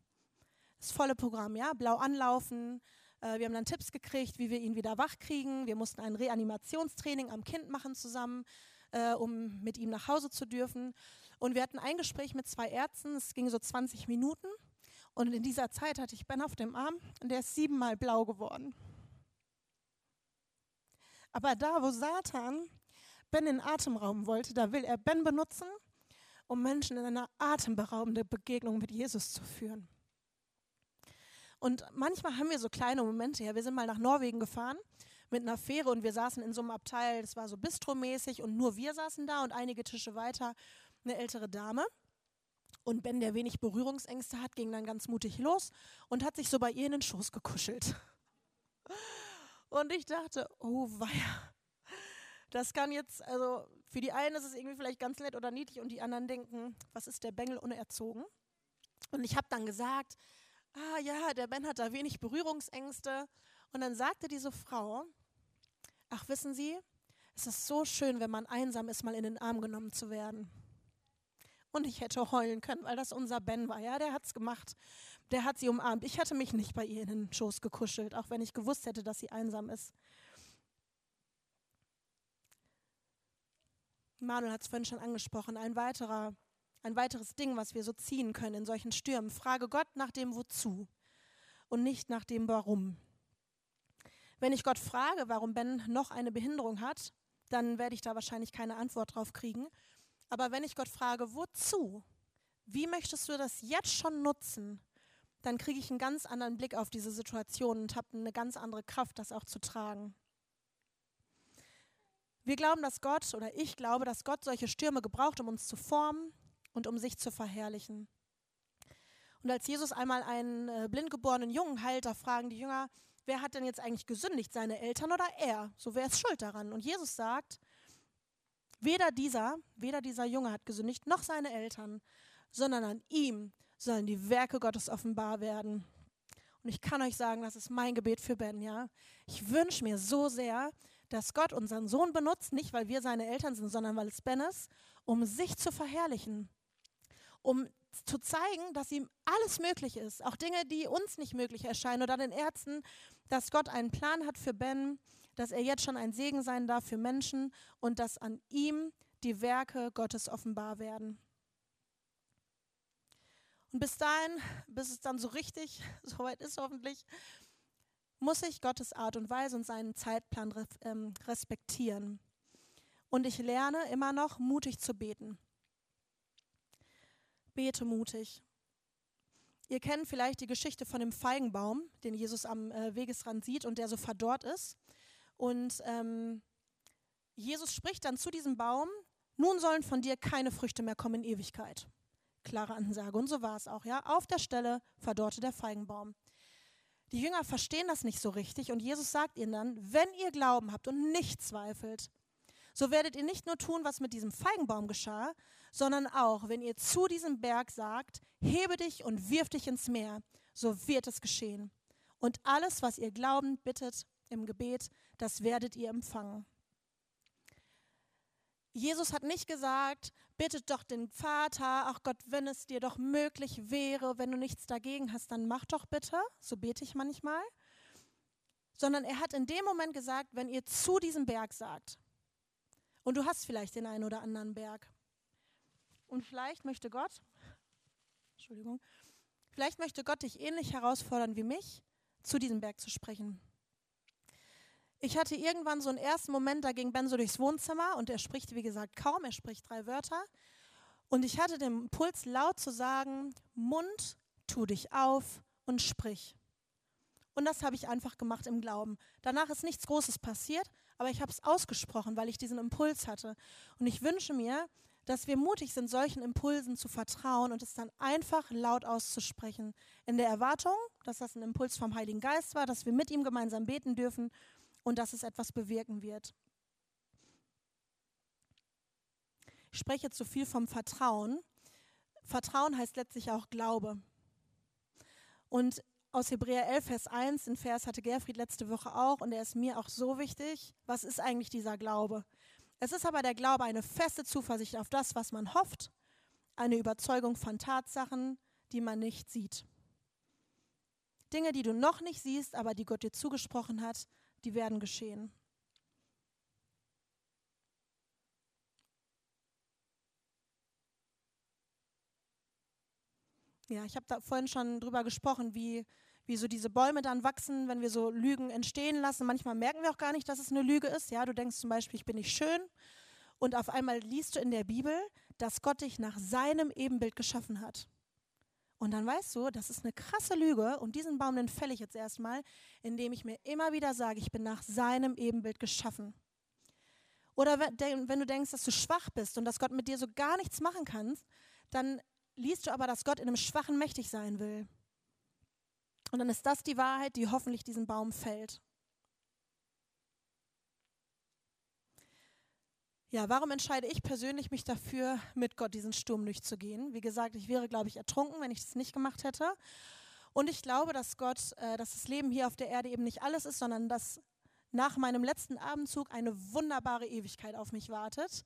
Das volle Programm, ja, blau anlaufen. Äh, wir haben dann Tipps gekriegt, wie wir ihn wieder wach kriegen. Wir mussten ein Reanimationstraining am Kind machen zusammen, äh, um mit ihm nach Hause zu dürfen. Und wir hatten ein Gespräch mit zwei Ärzten. Es ging so 20 Minuten. Und in dieser Zeit hatte ich Ben auf dem Arm und der ist siebenmal blau geworden. Aber da, wo Satan Ben in den Atemraum wollte, da will er Ben benutzen, um Menschen in eine atemberaubende Begegnung mit Jesus zu führen. Und manchmal haben wir so kleine Momente. Ja, wir sind mal nach Norwegen gefahren mit einer Fähre und wir saßen in so einem Abteil, das war so bistromäßig und nur wir saßen da und einige Tische weiter eine ältere Dame. Und Ben, der wenig Berührungsängste hat, ging dann ganz mutig los und hat sich so bei ihr in den Schoß gekuschelt. Und ich dachte, oh weia, das kann jetzt, also für die einen ist es irgendwie vielleicht ganz nett oder niedlich und die anderen denken, was ist der Bengel unerzogen? Und ich habe dann gesagt, ah ja, der Ben hat da wenig Berührungsängste. Und dann sagte diese Frau, ach wissen Sie, es ist so schön, wenn man einsam ist, mal in den Arm genommen zu werden. Und ich hätte heulen können, weil das unser Ben war. Ja, der hat es gemacht der hat sie umarmt. Ich hatte mich nicht bei ihr in den Schoß gekuschelt, auch wenn ich gewusst hätte, dass sie einsam ist. Manuel hat es vorhin schon angesprochen, ein, weiterer, ein weiteres Ding, was wir so ziehen können in solchen Stürmen. Frage Gott nach dem Wozu und nicht nach dem Warum. Wenn ich Gott frage, warum Ben noch eine Behinderung hat, dann werde ich da wahrscheinlich keine Antwort drauf kriegen. Aber wenn ich Gott frage, wozu? Wie möchtest du das jetzt schon nutzen? Dann kriege ich einen ganz anderen Blick auf diese Situation und habe eine ganz andere Kraft, das auch zu tragen. Wir glauben, dass Gott, oder ich glaube, dass Gott solche Stürme gebraucht, um uns zu formen und um sich zu verherrlichen. Und als Jesus einmal einen äh, blindgeborenen Jungen heilt, da fragen die Jünger, wer hat denn jetzt eigentlich gesündigt, seine Eltern oder er? So, wer ist schuld daran? Und Jesus sagt, weder dieser, weder dieser Junge hat gesündigt, noch seine Eltern, sondern an ihm sollen die Werke Gottes offenbar werden. Und ich kann euch sagen, das ist mein Gebet für Ben, ja. Ich wünsche mir so sehr, dass Gott unseren Sohn benutzt, nicht weil wir seine Eltern sind, sondern weil es Ben ist, um sich zu verherrlichen, um zu zeigen, dass ihm alles möglich ist, auch Dinge, die uns nicht möglich erscheinen oder den Ärzten, dass Gott einen Plan hat für Ben, dass er jetzt schon ein Segen sein darf für Menschen und dass an ihm die Werke Gottes offenbar werden. Und bis dahin, bis es dann so richtig *laughs* soweit ist hoffentlich, muss ich Gottes Art und Weise und seinen Zeitplan ähm, respektieren. Und ich lerne immer noch mutig zu beten. Bete mutig. Ihr kennt vielleicht die Geschichte von dem Feigenbaum, den Jesus am äh, Wegesrand sieht und der so verdorrt ist. Und ähm, Jesus spricht dann zu diesem Baum, nun sollen von dir keine Früchte mehr kommen in Ewigkeit. Klare Ansage. Und so war es auch, ja. Auf der Stelle verdorrte der Feigenbaum. Die Jünger verstehen das nicht so richtig und Jesus sagt ihnen dann, wenn ihr Glauben habt und nicht zweifelt, so werdet ihr nicht nur tun, was mit diesem Feigenbaum geschah, sondern auch, wenn ihr zu diesem Berg sagt, hebe dich und wirf dich ins Meer, so wird es geschehen. Und alles, was ihr glaubend bittet im Gebet, das werdet ihr empfangen. Jesus hat nicht gesagt, bittet doch den Vater, ach Gott, wenn es dir doch möglich wäre, wenn du nichts dagegen hast, dann mach doch bitte, so bete ich manchmal. Sondern er hat in dem Moment gesagt, wenn ihr zu diesem Berg sagt, und du hast vielleicht den einen oder anderen Berg. Und vielleicht möchte Gott, Entschuldigung, vielleicht möchte Gott dich ähnlich herausfordern wie mich, zu diesem Berg zu sprechen. Ich hatte irgendwann so einen ersten Moment, da ging Ben so durchs Wohnzimmer und er spricht, wie gesagt, kaum, er spricht drei Wörter. Und ich hatte den Impuls, laut zu sagen, Mund, tu dich auf und sprich. Und das habe ich einfach gemacht im Glauben. Danach ist nichts Großes passiert, aber ich habe es ausgesprochen, weil ich diesen Impuls hatte. Und ich wünsche mir, dass wir mutig sind, solchen Impulsen zu vertrauen und es dann einfach laut auszusprechen. In der Erwartung, dass das ein Impuls vom Heiligen Geist war, dass wir mit ihm gemeinsam beten dürfen und dass es etwas bewirken wird. Ich spreche zu viel vom Vertrauen. Vertrauen heißt letztlich auch Glaube. Und aus Hebräer 11, Vers 1, den Vers hatte Gerfried letzte Woche auch und er ist mir auch so wichtig. Was ist eigentlich dieser Glaube? Es ist aber der Glaube eine feste Zuversicht auf das, was man hofft, eine Überzeugung von Tatsachen, die man nicht sieht. Dinge, die du noch nicht siehst, aber die Gott dir zugesprochen hat, die werden geschehen. Ja, ich habe da vorhin schon drüber gesprochen, wie wie so diese Bäume dann wachsen, wenn wir so Lügen entstehen lassen. Manchmal merken wir auch gar nicht, dass es eine Lüge ist. Ja, du denkst zum Beispiel, ich bin nicht schön. Und auf einmal liest du in der Bibel, dass Gott dich nach seinem Ebenbild geschaffen hat. Und dann weißt du, das ist eine krasse Lüge und diesen Baum, den fälle ich jetzt erstmal, indem ich mir immer wieder sage, ich bin nach seinem Ebenbild geschaffen. Oder wenn du denkst, dass du schwach bist und dass Gott mit dir so gar nichts machen kann, dann liest du aber, dass Gott in einem Schwachen mächtig sein will. Und dann ist das die Wahrheit, die hoffentlich diesen Baum fällt. Ja, warum entscheide ich persönlich mich dafür, mit Gott diesen Sturm durchzugehen? Wie gesagt, ich wäre, glaube ich, ertrunken, wenn ich das nicht gemacht hätte. Und ich glaube, dass Gott, äh, dass das Leben hier auf der Erde eben nicht alles ist, sondern dass nach meinem letzten Abendzug eine wunderbare Ewigkeit auf mich wartet.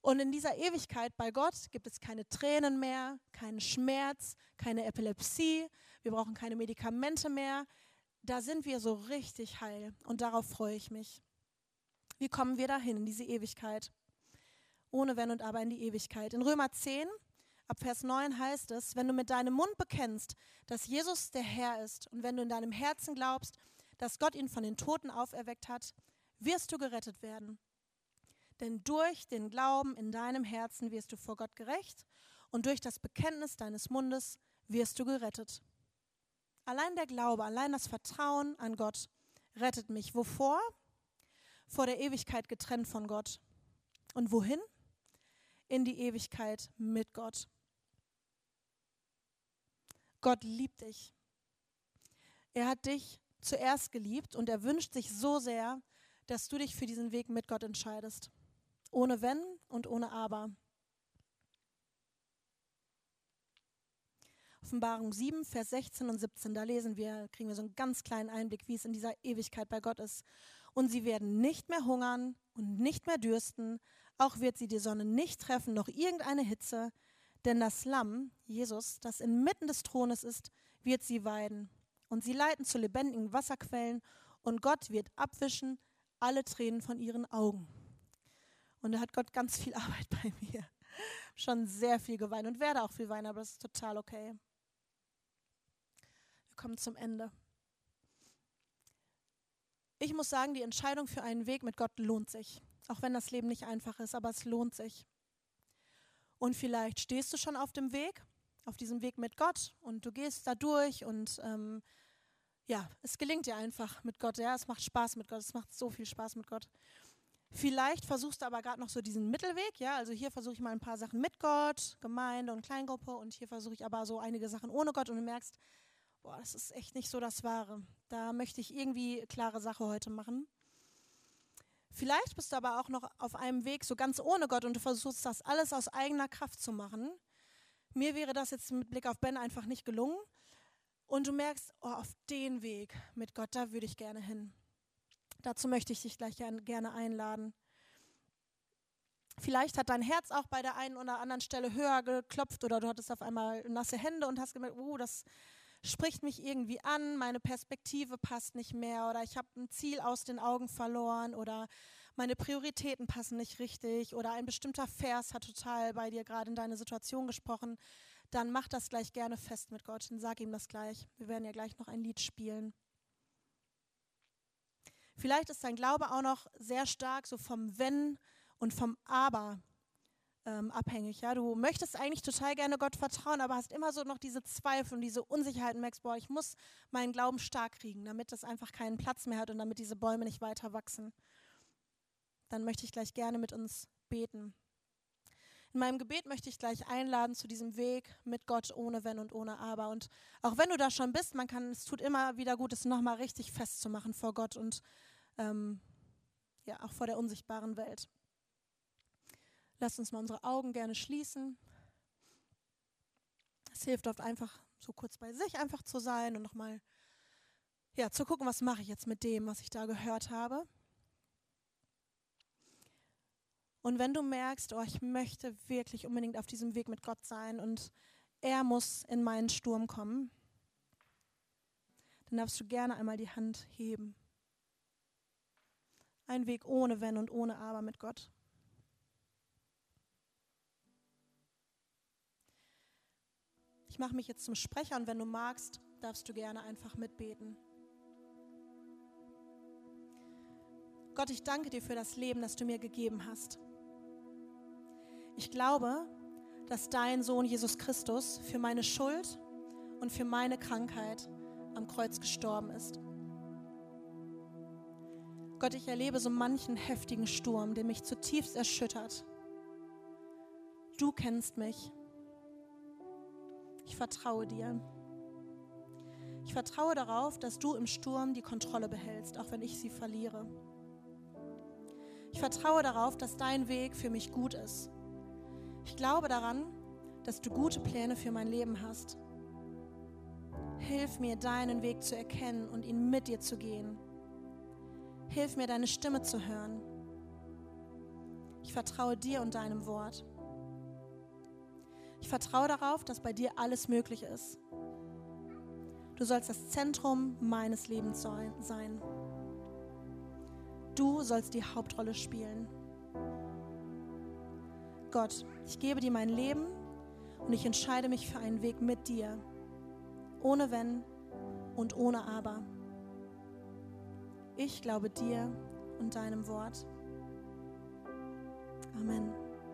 Und in dieser Ewigkeit bei Gott gibt es keine Tränen mehr, keinen Schmerz, keine Epilepsie, wir brauchen keine Medikamente mehr. Da sind wir so richtig heil und darauf freue ich mich. Wie kommen wir dahin in diese Ewigkeit? ohne Wenn und Aber in die Ewigkeit. In Römer 10, ab Vers 9 heißt es, wenn du mit deinem Mund bekennst, dass Jesus der Herr ist und wenn du in deinem Herzen glaubst, dass Gott ihn von den Toten auferweckt hat, wirst du gerettet werden. Denn durch den Glauben in deinem Herzen wirst du vor Gott gerecht und durch das Bekenntnis deines Mundes wirst du gerettet. Allein der Glaube, allein das Vertrauen an Gott rettet mich. Wovor? Vor der Ewigkeit getrennt von Gott. Und wohin? In die Ewigkeit mit Gott. Gott liebt dich. Er hat dich zuerst geliebt und er wünscht sich so sehr, dass du dich für diesen Weg mit Gott entscheidest. Ohne Wenn und ohne Aber. Offenbarung 7, Vers 16 und 17, da lesen wir, kriegen wir so einen ganz kleinen Einblick, wie es in dieser Ewigkeit bei Gott ist. Und sie werden nicht mehr hungern und nicht mehr dürsten, auch wird sie die Sonne nicht treffen, noch irgendeine Hitze, denn das Lamm, Jesus, das inmitten des Thrones ist, wird sie weiden. Und sie leiten zu lebendigen Wasserquellen und Gott wird abwischen alle Tränen von ihren Augen. Und da hat Gott ganz viel *laughs* Arbeit bei mir. Schon sehr viel geweint und werde auch viel weinen, aber das ist total okay. Wir kommen zum Ende. Ich muss sagen, die Entscheidung für einen Weg mit Gott lohnt sich. Auch wenn das Leben nicht einfach ist, aber es lohnt sich. Und vielleicht stehst du schon auf dem Weg, auf diesem Weg mit Gott und du gehst da durch und ähm, ja, es gelingt dir einfach mit Gott. Ja, es macht Spaß mit Gott. Es macht so viel Spaß mit Gott. Vielleicht versuchst du aber gerade noch so diesen Mittelweg, ja, also hier versuche ich mal ein paar Sachen mit Gott, Gemeinde und Kleingruppe und hier versuche ich aber so einige Sachen ohne Gott und du merkst, boah, das ist echt nicht so das Wahre. Da möchte ich irgendwie klare Sache heute machen. Vielleicht bist du aber auch noch auf einem Weg so ganz ohne Gott und du versuchst das alles aus eigener Kraft zu machen. Mir wäre das jetzt mit Blick auf Ben einfach nicht gelungen. Und du merkst, oh, auf den Weg mit Gott, da würde ich gerne hin. Dazu möchte ich dich gleich gerne einladen. Vielleicht hat dein Herz auch bei der einen oder anderen Stelle höher geklopft oder du hattest auf einmal nasse Hände und hast gemerkt, oh, das spricht mich irgendwie an, meine Perspektive passt nicht mehr oder ich habe ein Ziel aus den Augen verloren oder meine Prioritäten passen nicht richtig oder ein bestimmter Vers hat total bei dir gerade in deine Situation gesprochen, dann mach das gleich gerne fest mit Gott und sag ihm das gleich. Wir werden ja gleich noch ein Lied spielen. Vielleicht ist dein Glaube auch noch sehr stark so vom Wenn und vom Aber ähm, abhängig. Ja? Du möchtest eigentlich total gerne Gott vertrauen, aber hast immer so noch diese Zweifel und diese Unsicherheit und merkst, boah, ich muss meinen Glauben stark kriegen, damit das einfach keinen Platz mehr hat und damit diese Bäume nicht weiter wachsen. Dann möchte ich gleich gerne mit uns beten. In meinem Gebet möchte ich gleich einladen zu diesem Weg mit Gott ohne Wenn und ohne Aber. Und auch wenn du da schon bist, man kann, es tut immer wieder gut, es nochmal richtig festzumachen vor Gott und ähm, ja, auch vor der unsichtbaren Welt. Lasst uns mal unsere Augen gerne schließen. Es hilft oft einfach, so kurz bei sich einfach zu sein und nochmal ja, zu gucken, was mache ich jetzt mit dem, was ich da gehört habe. Und wenn du merkst, oh, ich möchte wirklich unbedingt auf diesem Weg mit Gott sein und er muss in meinen Sturm kommen, dann darfst du gerne einmal die Hand heben. Ein Weg ohne Wenn und ohne Aber mit Gott. Ich mache mich jetzt zum Sprecher und wenn du magst, darfst du gerne einfach mitbeten. Gott, ich danke dir für das Leben, das du mir gegeben hast. Ich glaube, dass dein Sohn Jesus Christus für meine Schuld und für meine Krankheit am Kreuz gestorben ist. Gott, ich erlebe so manchen heftigen Sturm, der mich zutiefst erschüttert. Du kennst mich. Ich vertraue dir. Ich vertraue darauf, dass du im Sturm die Kontrolle behältst, auch wenn ich sie verliere. Ich vertraue darauf, dass dein Weg für mich gut ist. Ich glaube daran, dass du gute Pläne für mein Leben hast. Hilf mir, deinen Weg zu erkennen und ihn mit dir zu gehen. Hilf mir, deine Stimme zu hören. Ich vertraue dir und deinem Wort. Ich vertraue darauf, dass bei dir alles möglich ist. Du sollst das Zentrum meines Lebens sein. Du sollst die Hauptrolle spielen. Gott, ich gebe dir mein Leben und ich entscheide mich für einen Weg mit dir, ohne Wenn und ohne Aber. Ich glaube dir und deinem Wort. Amen.